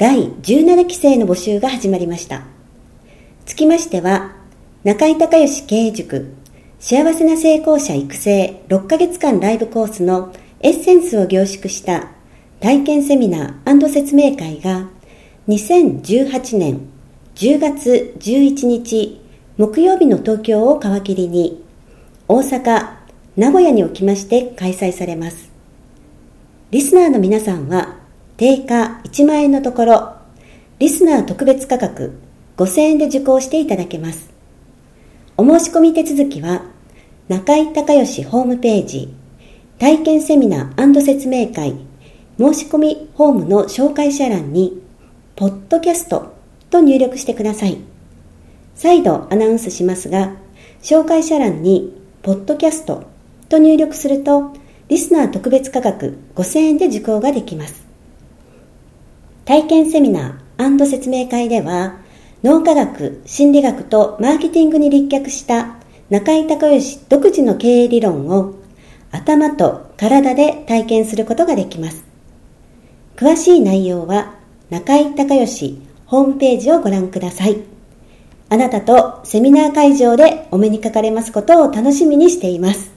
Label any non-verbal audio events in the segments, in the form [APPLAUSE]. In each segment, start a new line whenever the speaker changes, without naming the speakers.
第17期生の募集が始まりましたつきましては中井孝義経営塾幸せな成功者育成6ヶ月間ライブコースのエッセンスを凝縮した体験セミナー説明会が2018年10月11日木曜日の東京を皮切りに大阪、名古屋におきまして開催されます。リスナーの皆さんは定価1万円のところリスナー特別価格5000円で受講していただけます。お申し込み手続きは、中井隆義ホームページ、体験セミナー説明会、申し込みホームの紹介者欄に、ポッドキャストと入力してください。再度アナウンスしますが、紹介者欄に、ポッドキャストと入力すると、リスナー特別価格5000円で受講ができます。体験セミナー説明会では、脳科学、心理学とマーケティングに立脚した中井隆義独自の経営理論を頭と体で体験することができます。詳しい内容は中井隆義ホームページをご覧ください。あなたとセミナー会場でお目にかかれますことを楽しみにしています。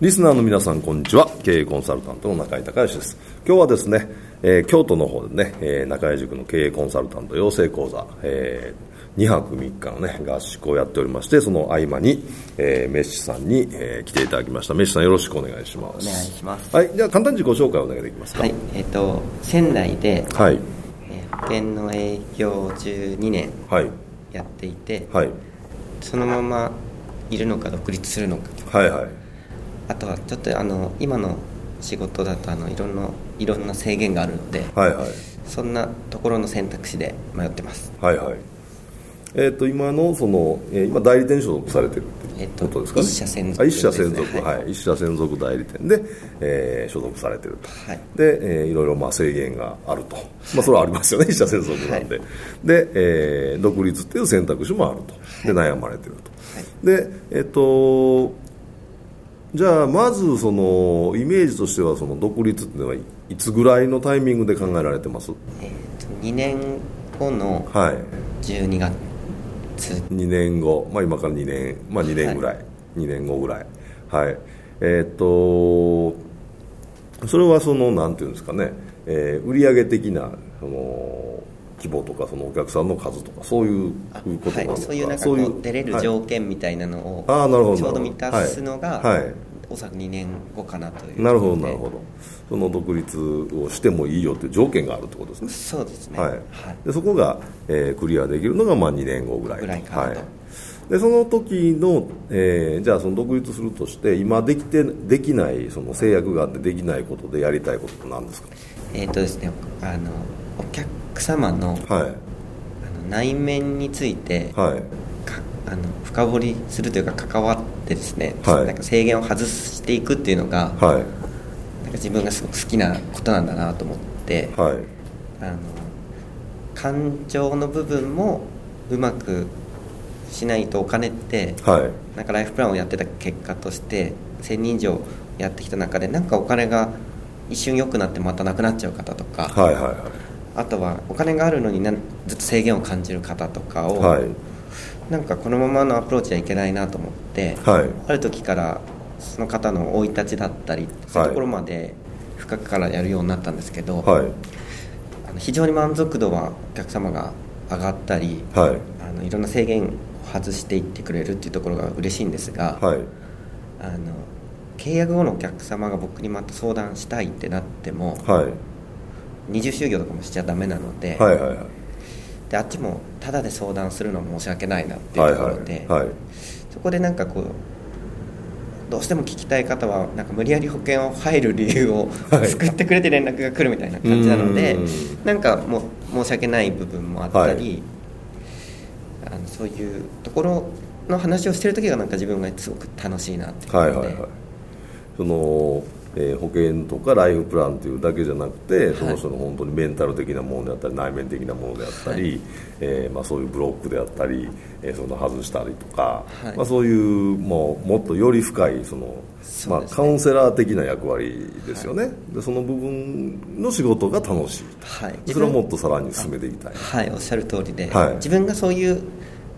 リスナーの皆さん、こんにちは。経営コンサルタントの中井隆義です。今日はですね、えー、京都の方でね、えー、中井塾の経営コンサルタント養成講座、えー、2泊3日のね、合宿をやっておりまして、その合間に、えー、メッシさんに、えー、来ていただきました。メッシさんよろしくお願いします。
お願いします。
はい、じゃあ簡単に自己紹介をお願いできますか？
はい、えっ、ー、と、仙台で、
はい。
えー、保険の営業12年、はい。やっていて、
はい。
そのままいるのか独立するの
か。はいはい。
あとはちょっとあの今の仕事だとあのいろんないろんな制限があるので、
はいはい、
そんなところの選択肢で迷ってます。
はいはい。えーと、今のその、えー、今代理店所属されてるっていうことですかね、
一社専属、
ね、一社専属、はい、はい、一社専属代理店で、えー、所属されてると、はい、で、えー、いろいろまあ制限があると、まあ、それはありますよね、一社専属なんで、はい、で、えー、独立っていう選択肢もあると。で悩まれてると、でえっ、ー、とじゃあまずそのイメージとしてはその独立っていうのはいつぐらいのタイミングで考えられてます、
えー、と2年後の12月、はい、
2年後、まあ、今から2年、まあ、2年ぐらい、はい、2年後ぐらい。はい。えー、っとそれはそのなんていうんですかね、えー、売上的なその規模とかそのお客さんの数とかそういうことなのか、はい、
そういうなんかこう出れる条件みたいなのを、
あなるほど
ちょうど満たすのが、はい、おそらく2年後かなという。
なるほどなるほど。その独立をしてもいいよという条件があるってことですね。
そうですね、
はい、でそこが、えー、クリアできるのがまあ2年後ぐらい
ぐらいかなと、はい
でその時の、えー、じゃあその独立するとして今できてできないその制約があってできないことでやりたいことって何ですか？
えっ、とですねあのお客様の,、はい、あの内面について、はい、あの深掘りするというか関わってですね、はい、なんか制限を外していくっていうのが、はい、なんか自分がすごく好きなことなんだなと思って、はい、あの感情の部分もうまくしないとお金って、はい、なんかライフプランをやってた結果として1000人以上やってきた中でなんかお金が一瞬良くなってまたなくなっちゃう方とか、はいはいはい、あとはお金があるのにずっと制限を感じる方とかを、はい、なんかこのままのアプローチはいけないなと思って、はい、ある時からその方の生い立ちだったりそういうところまで深くからやるようになったんですけど、はい、あの非常に満足度はお客様が上がったり、はい、あのいろんな制限を外していってくれるっていうところが嬉しいんですが、はい、あの契約後のお客様が僕にまた相談したいってなっても、はい、二重就業とかもしちゃダメなので,、はいはいはい、であっちもただで相談するのは申し訳ないなっていうところで、はいはいはい、そこでなんかこうどうしても聞きたい方はなんか無理やり保険を入る理由を作ってくれて連絡が来るみたいな感じなので、はい、なんかもう申し訳ない部分もあったり、そういうところの話をしてる時がなんか自分がすごく楽しいなって。はいはいはい、
そのえー、保険とかライフプランというだけじゃなくて、はい、その人の本当にメンタル的なものであったり内面的なものであったり、はい、えー、まあ、そういうブロックであったり、えー、その外したりとか、はい、まあ、そういうもうもっとより深いその、まあ、カウンセラー的な役割ですよね、でその部分の仕事が楽しい、はい、それをもっとさらに進めていきたい。
はい。おっしゃる通りで、自分がそういう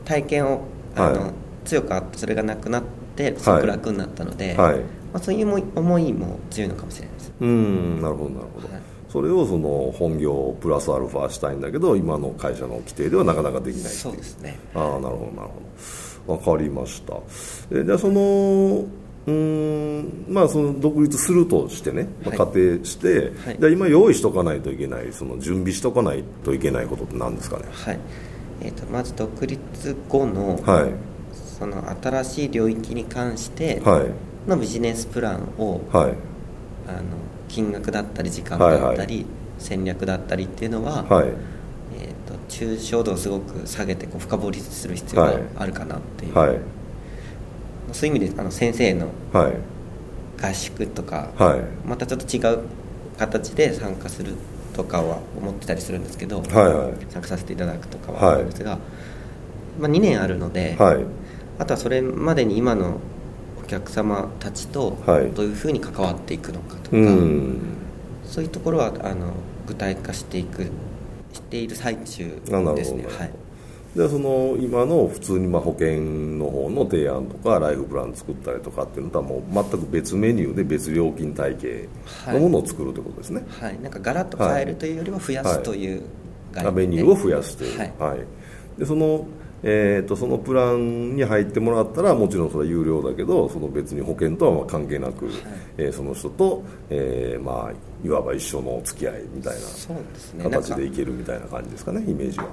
体験をあの、強くあってそれがなくなってすごく楽になったので、はい。まあ、そういう思いも強いのかもしれないです。
うんなるほどなるほど、はい、それをその本業プラスアルファしたいんだけど今の会社の規定ではなかなかできない
そうですね。
ああなるほどなるほど。分かりました。えじゃあそのうんまあその独立するとしてね、まあ、仮定して、はい、じゃ今用意しとかないといけないその準備しとかないといけないことって何ですかね？
はいえーと、とまず独立後の,、はい、その新しい領域に関して、はい。のビジネスプランを、はい、あの金額だったり時間だったり、はいはい、戦略だったりっていうのは、はい、えーと、抽象度をすごく下げてこう深掘りする必要があるかなっていう、はい、そういう意味であの先生の合宿とか、またちょっと違う形で参加するとかは思ってたりするんですけど、はいはい、参加させていただくとかは。あるんですが、まあ、2年あるので、あとはそれまでに今のお客様たちとどういうふうに関わっていくのかとか、はい、そういうところはあの具体化していくしている最中ですね。はい
でその今の普通にまあ保険の方の提案とかライフプラン作ったりとかっていうのとはもう全く別メニューで別料金体系のものを作るということですね、
はい、はい、なんかガラッと変えるというよりは増やすという
概念、はい、メニューを増やすという、はい、はい、でそのえーと、そのプランに入ってもらったらもちろんそれは有料だけどその別に保険とはまあ関係なく、はい、えー、その人と、えーまあ、いわば一緒の付き合いみたいな形でいけるみたいな感じですかねイメージは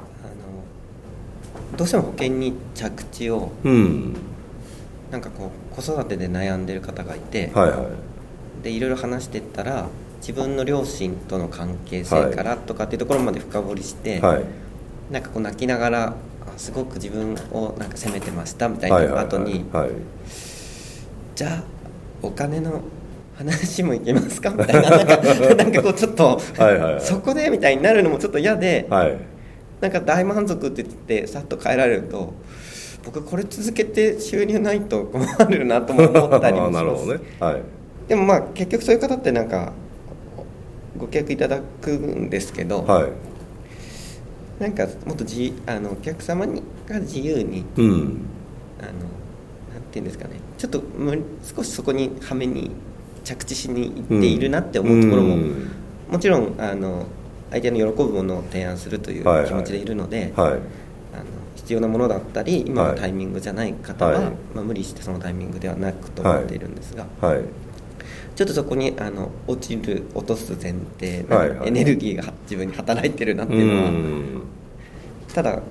どうしても保険に着地を、うん、なんかこう子育てで悩んでる方がいて、はいはい、でいろいろ話してったら自分の両親との関係性からとかっていうところまで深掘りして、はい、なんかこう泣きながらすごく自分をなんか責めてましたみたいな後に、じゃあお金の話もいけますか？みたいな。なんかなんかこうちょっとそこで？みたいになるのもちょっと嫌で、はい、なんか大満足って言ってさっと帰られると僕これ続けて収入ないと困るなとも思ったりもします。[LAUGHS] ね。はい、でもまあ結局そういう方ってなんかご契約いただくんですけど、はい、なんかもっとじあのお客様にが自由に、うん、あのなんていうんですかね。ちょっと少しそこにはめに着地しにいっているなって思うところも、うん、もちろんあの相手の喜ぶものを提案するという気持ちでいるので、はい。はい、あの必要なものだったり今のタイミングじゃない方は、はい、まあ、無理してそのタイミングではなくと思っているんですが。ちょっとそこにあの落ちる落とす前提のエネルギーが自分に働いてるなっていうのは、ただ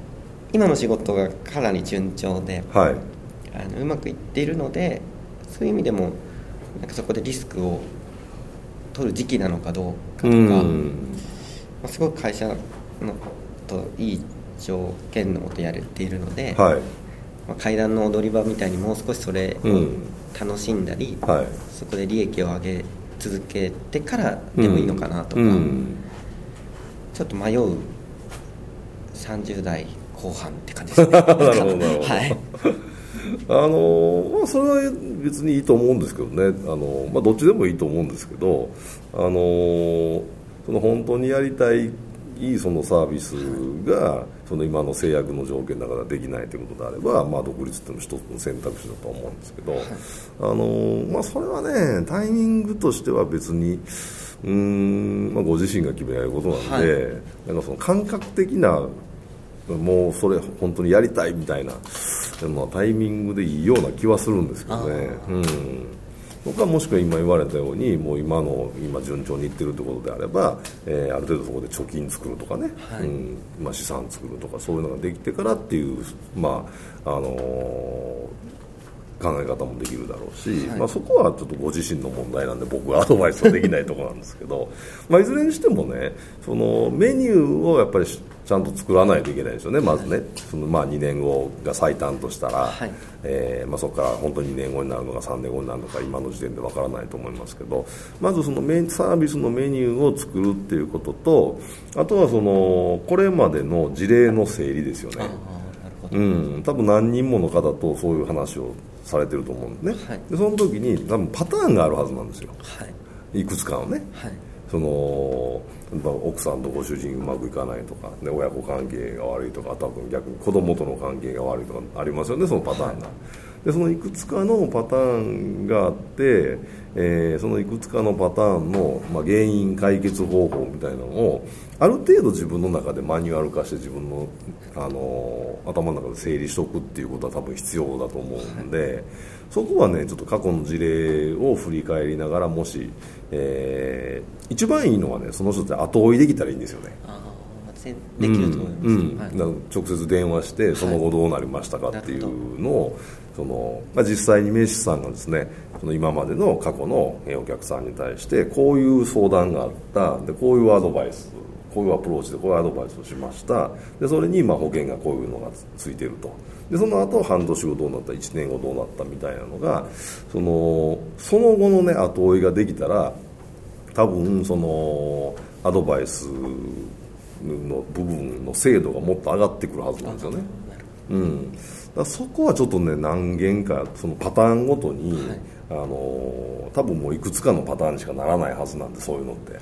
今の仕事がかなり順調で、はい、あのうまくいっているのでそういう意味でもなんかそこでリスクを取る時期なのかどうかとか、まあ、すごく会社のといい条件のもとやれているので、はい、まあ、階段の踊り場みたいにもう少しそれを楽しんだり、うんはい、そこで利益を上げ続けてからでもいいのかなとか、うん、ちょっと迷う30代後半って感じですね。[LAUGHS] なるほど、[LAUGHS] はい。
あのまあ、それは別にいいと思うんですけどね。あの、まあ、どっちでもいいと思うんですけどあのその本当にやりたいいいそのサービスがその今の制約の条件だからできないということであれば、まあ、独立っていうのも一つの選択肢だと思うんですけど、はい、あのまあ、それはねタイミングとしては別にうん、まあ、ご自身が決められることなんで、はい、なんかその感覚的なもうそれ本当にやりたいみたいなまあ、タイミングでいいような気はするんですけどね。うん僕はもしくは今言われたようにもう今の今順調にいってるところであれば、えー、ある程度そこで貯金作るとかね、はい、うんまあ、資産作るとかそういうのができてからっていう、まああのー考え方もできるだろうし、はい、まあ、そこはちょっとご自身の問題なんで僕はアドバイスはできないところなんですけど [LAUGHS] まあいずれにしてもねそのメニューをやっぱりちゃんと作らないといけないですよねまずね、はい、そのまあ2年後が最短としたら、はい、えー、まあ、そこから本当に2年後になるのか3年後になるのか今の時点でわからないと思いますけどまずそのメサービスのメニューを作るっていうこととあとはそのこれまでの事例の整理ですよね。うん、多分何人もの方とそういう話をされてると思うんですね、はい、でその時に多分パターンがあるはずなんですよ、はい、いくつかのね、はい、その奥さんとご主人うまくいかないとか、ね、親子関係が悪いとか多分逆に子供との関係が悪いとかありますよねそのパターンが、でそのいくつかのパターンがあって、えー、そのいくつかのパターンの、まあ、原因解決方法みたいなのをある程度自分の中でマニュアル化して自分の、あの頭の中で整理しておくっていうことは多分必要だと思うんで、はい、そこはねちょっと過去の事例を振り返りながらもし、えー、一番いいのはねその人って後追いできたらいいんですよね。
できると思います、うんうん。はい、
直接電話してその後どうなりましたかっていうのを、そのまあ、実際に名刺さんがですねその今までの過去のお客さんに対してこういう相談があった。でこういうアドバイスこういうアプローチでこういうアドバイスをしました。でそれにまあ保険がこういうのがついてると。でその後半年後どうなった？1年後どうなった？みたいなのがそのその後のね後追いができたら多分そのアドバイスの部分の精度がもっと上がってくるはずなんですよね。うん、だそこはちょっとね何件かそのパターンごとに、はい、あの多分もういくつかのパターンにしかならないはずなんでそういうのって、はい、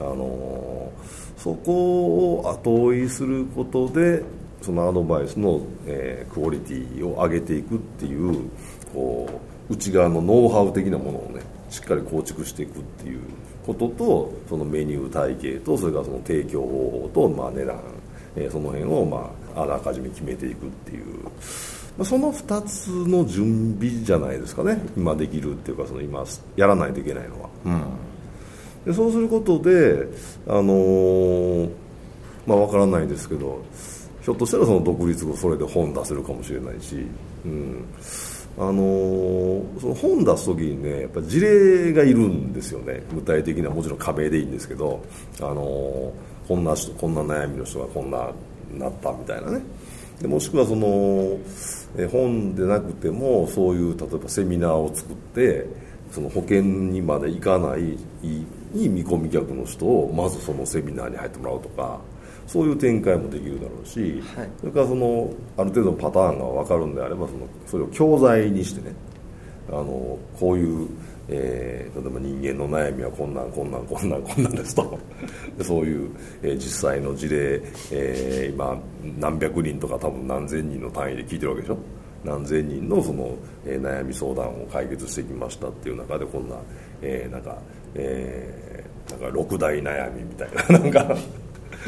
あのそこを後追いすることでそのアドバイスの、えー、クオリティを上げていくっていうこう内側のノウハウ的なものをねしっかり構築していくっていうこととそのメニュー体系とそれからその提供方法と、まあ、値段、えー、その辺を、まあ、あらかじめ決めていくっていう、まあ、その2つの準備じゃないですかね。今できるっていうかその今やらないといけないのは。うん。でそうすることで、あのー、まあ、分からないですけどひょっとしたらその独立後それで本出せるかもしれないし、うんあのー、その本出す時にねやっぱ事例がいるんですよね。具体的にはもちろん壁でいいんですけど、あのー、こんな人こんな悩みの人がこんななったみたいなね。でもしくはそのえ本でなくてもそういう例えばセミナーを作ってその保険にまで行かないに見込み客の人をまずそのセミナーに入ってもらうとかそういう展開もできるだろうし、はい、それからそのある程度のパターンが分かるんであればそのそれを教材にしてねあのこういう、えー、例えば人間の悩みはこんなんこんなんこんなんこんなんですと。そういう、えー、実際の事例、えー、今何百人とか多分何千人の単位で聞いてるわけでしょ？何千人のその、えー、悩み相談を解決してきましたっていう中でこんな、えー、なんかえー、なんか6大悩みみたいななんか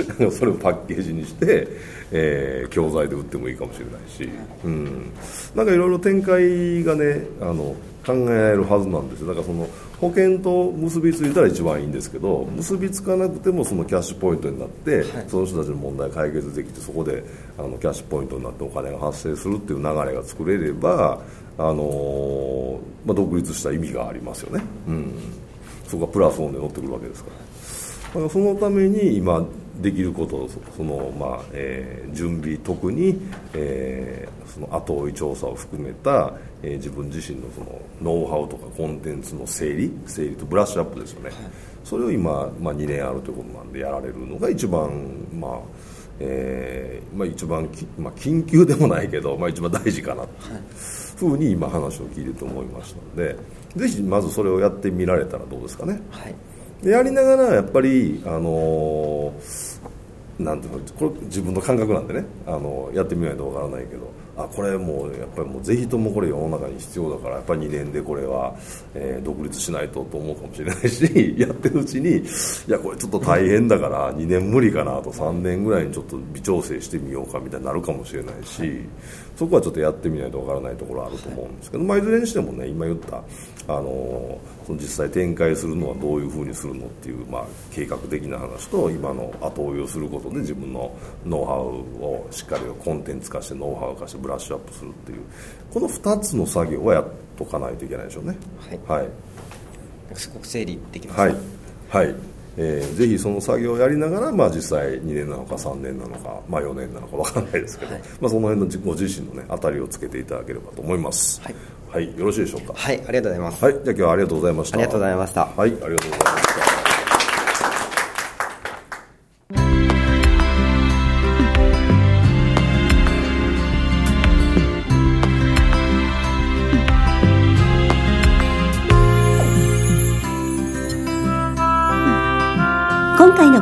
[LAUGHS] それをパッケージにして、えー、教材で売ってもいいかもしれないし、うん、なんかいろいろ展開がねあの考えられるはずなんですよ。だからその保険と結びついたら一番いいんですけど結びつかなくてもそのキャッシュポイントになって、はい、その人たちの問題解決できてそこであのキャッシュポイントになってお金が発生するっていう流れが作れれば、あのー、まあ、独立した意味がありますよね。うん。そこがプラスオンで乗ってくるわけですからそのために今できることその、まあえー、準備特に、えー、その後追い調査を含めた、えー、自分自身のそのノウハウとかコンテンツの整理整理とブラッシュアップですよね、それを今、まあ、2年あるということなんでやられるのが一番まあえーまあ、一番、まあ、緊急でもないけど、まあ、一番大事かな。というふうに今話を聞いてて思いましたのでぜひまずそれをやってみられたらどうですかね、はい、でやりながらやっぱりあの、なんていうのこれ自分の感覚なんでねあのやってみないとわからないけど。あこれもうやっぱりもうぜひともこれ世の中に必要だからやっぱり2年でこれは、えー、独立しないとと思うかもしれないし [LAUGHS] やってるうちにいやこれちょっと大変だから2年無理かなと3年ぐらいにちょっと微調整してみようかみたいになるかもしれないし、そこはちょっとやってみないとわからないところあると思うんですけど、まあ、いずれにしてもね今言ったあのその実際展開するのはどういうふうにするのっていう、まあ、計画的な話と今の後追いをすることで自分のノウハウをしっかりコンテンツ化してノウハウ化してブラッシュアップするっていう。この2つの作業はやっとかないといけないでしょうね。
はい、はい、すごく整理できま
すはい、はい。えー、ぜひその作業をやりながら、まあ、実際2年なのか3年なのか、まあ、4年なのか分からないですけど、はい、まあ、その辺のご自身の、ね、当たりをつけていただければと思います。はい。はい、よろしいでしょうか？
はい、ありがとうございます。
はい、じゃあ今日はありがとうございました。
ありがとうございました。
はい、ありがとうございまし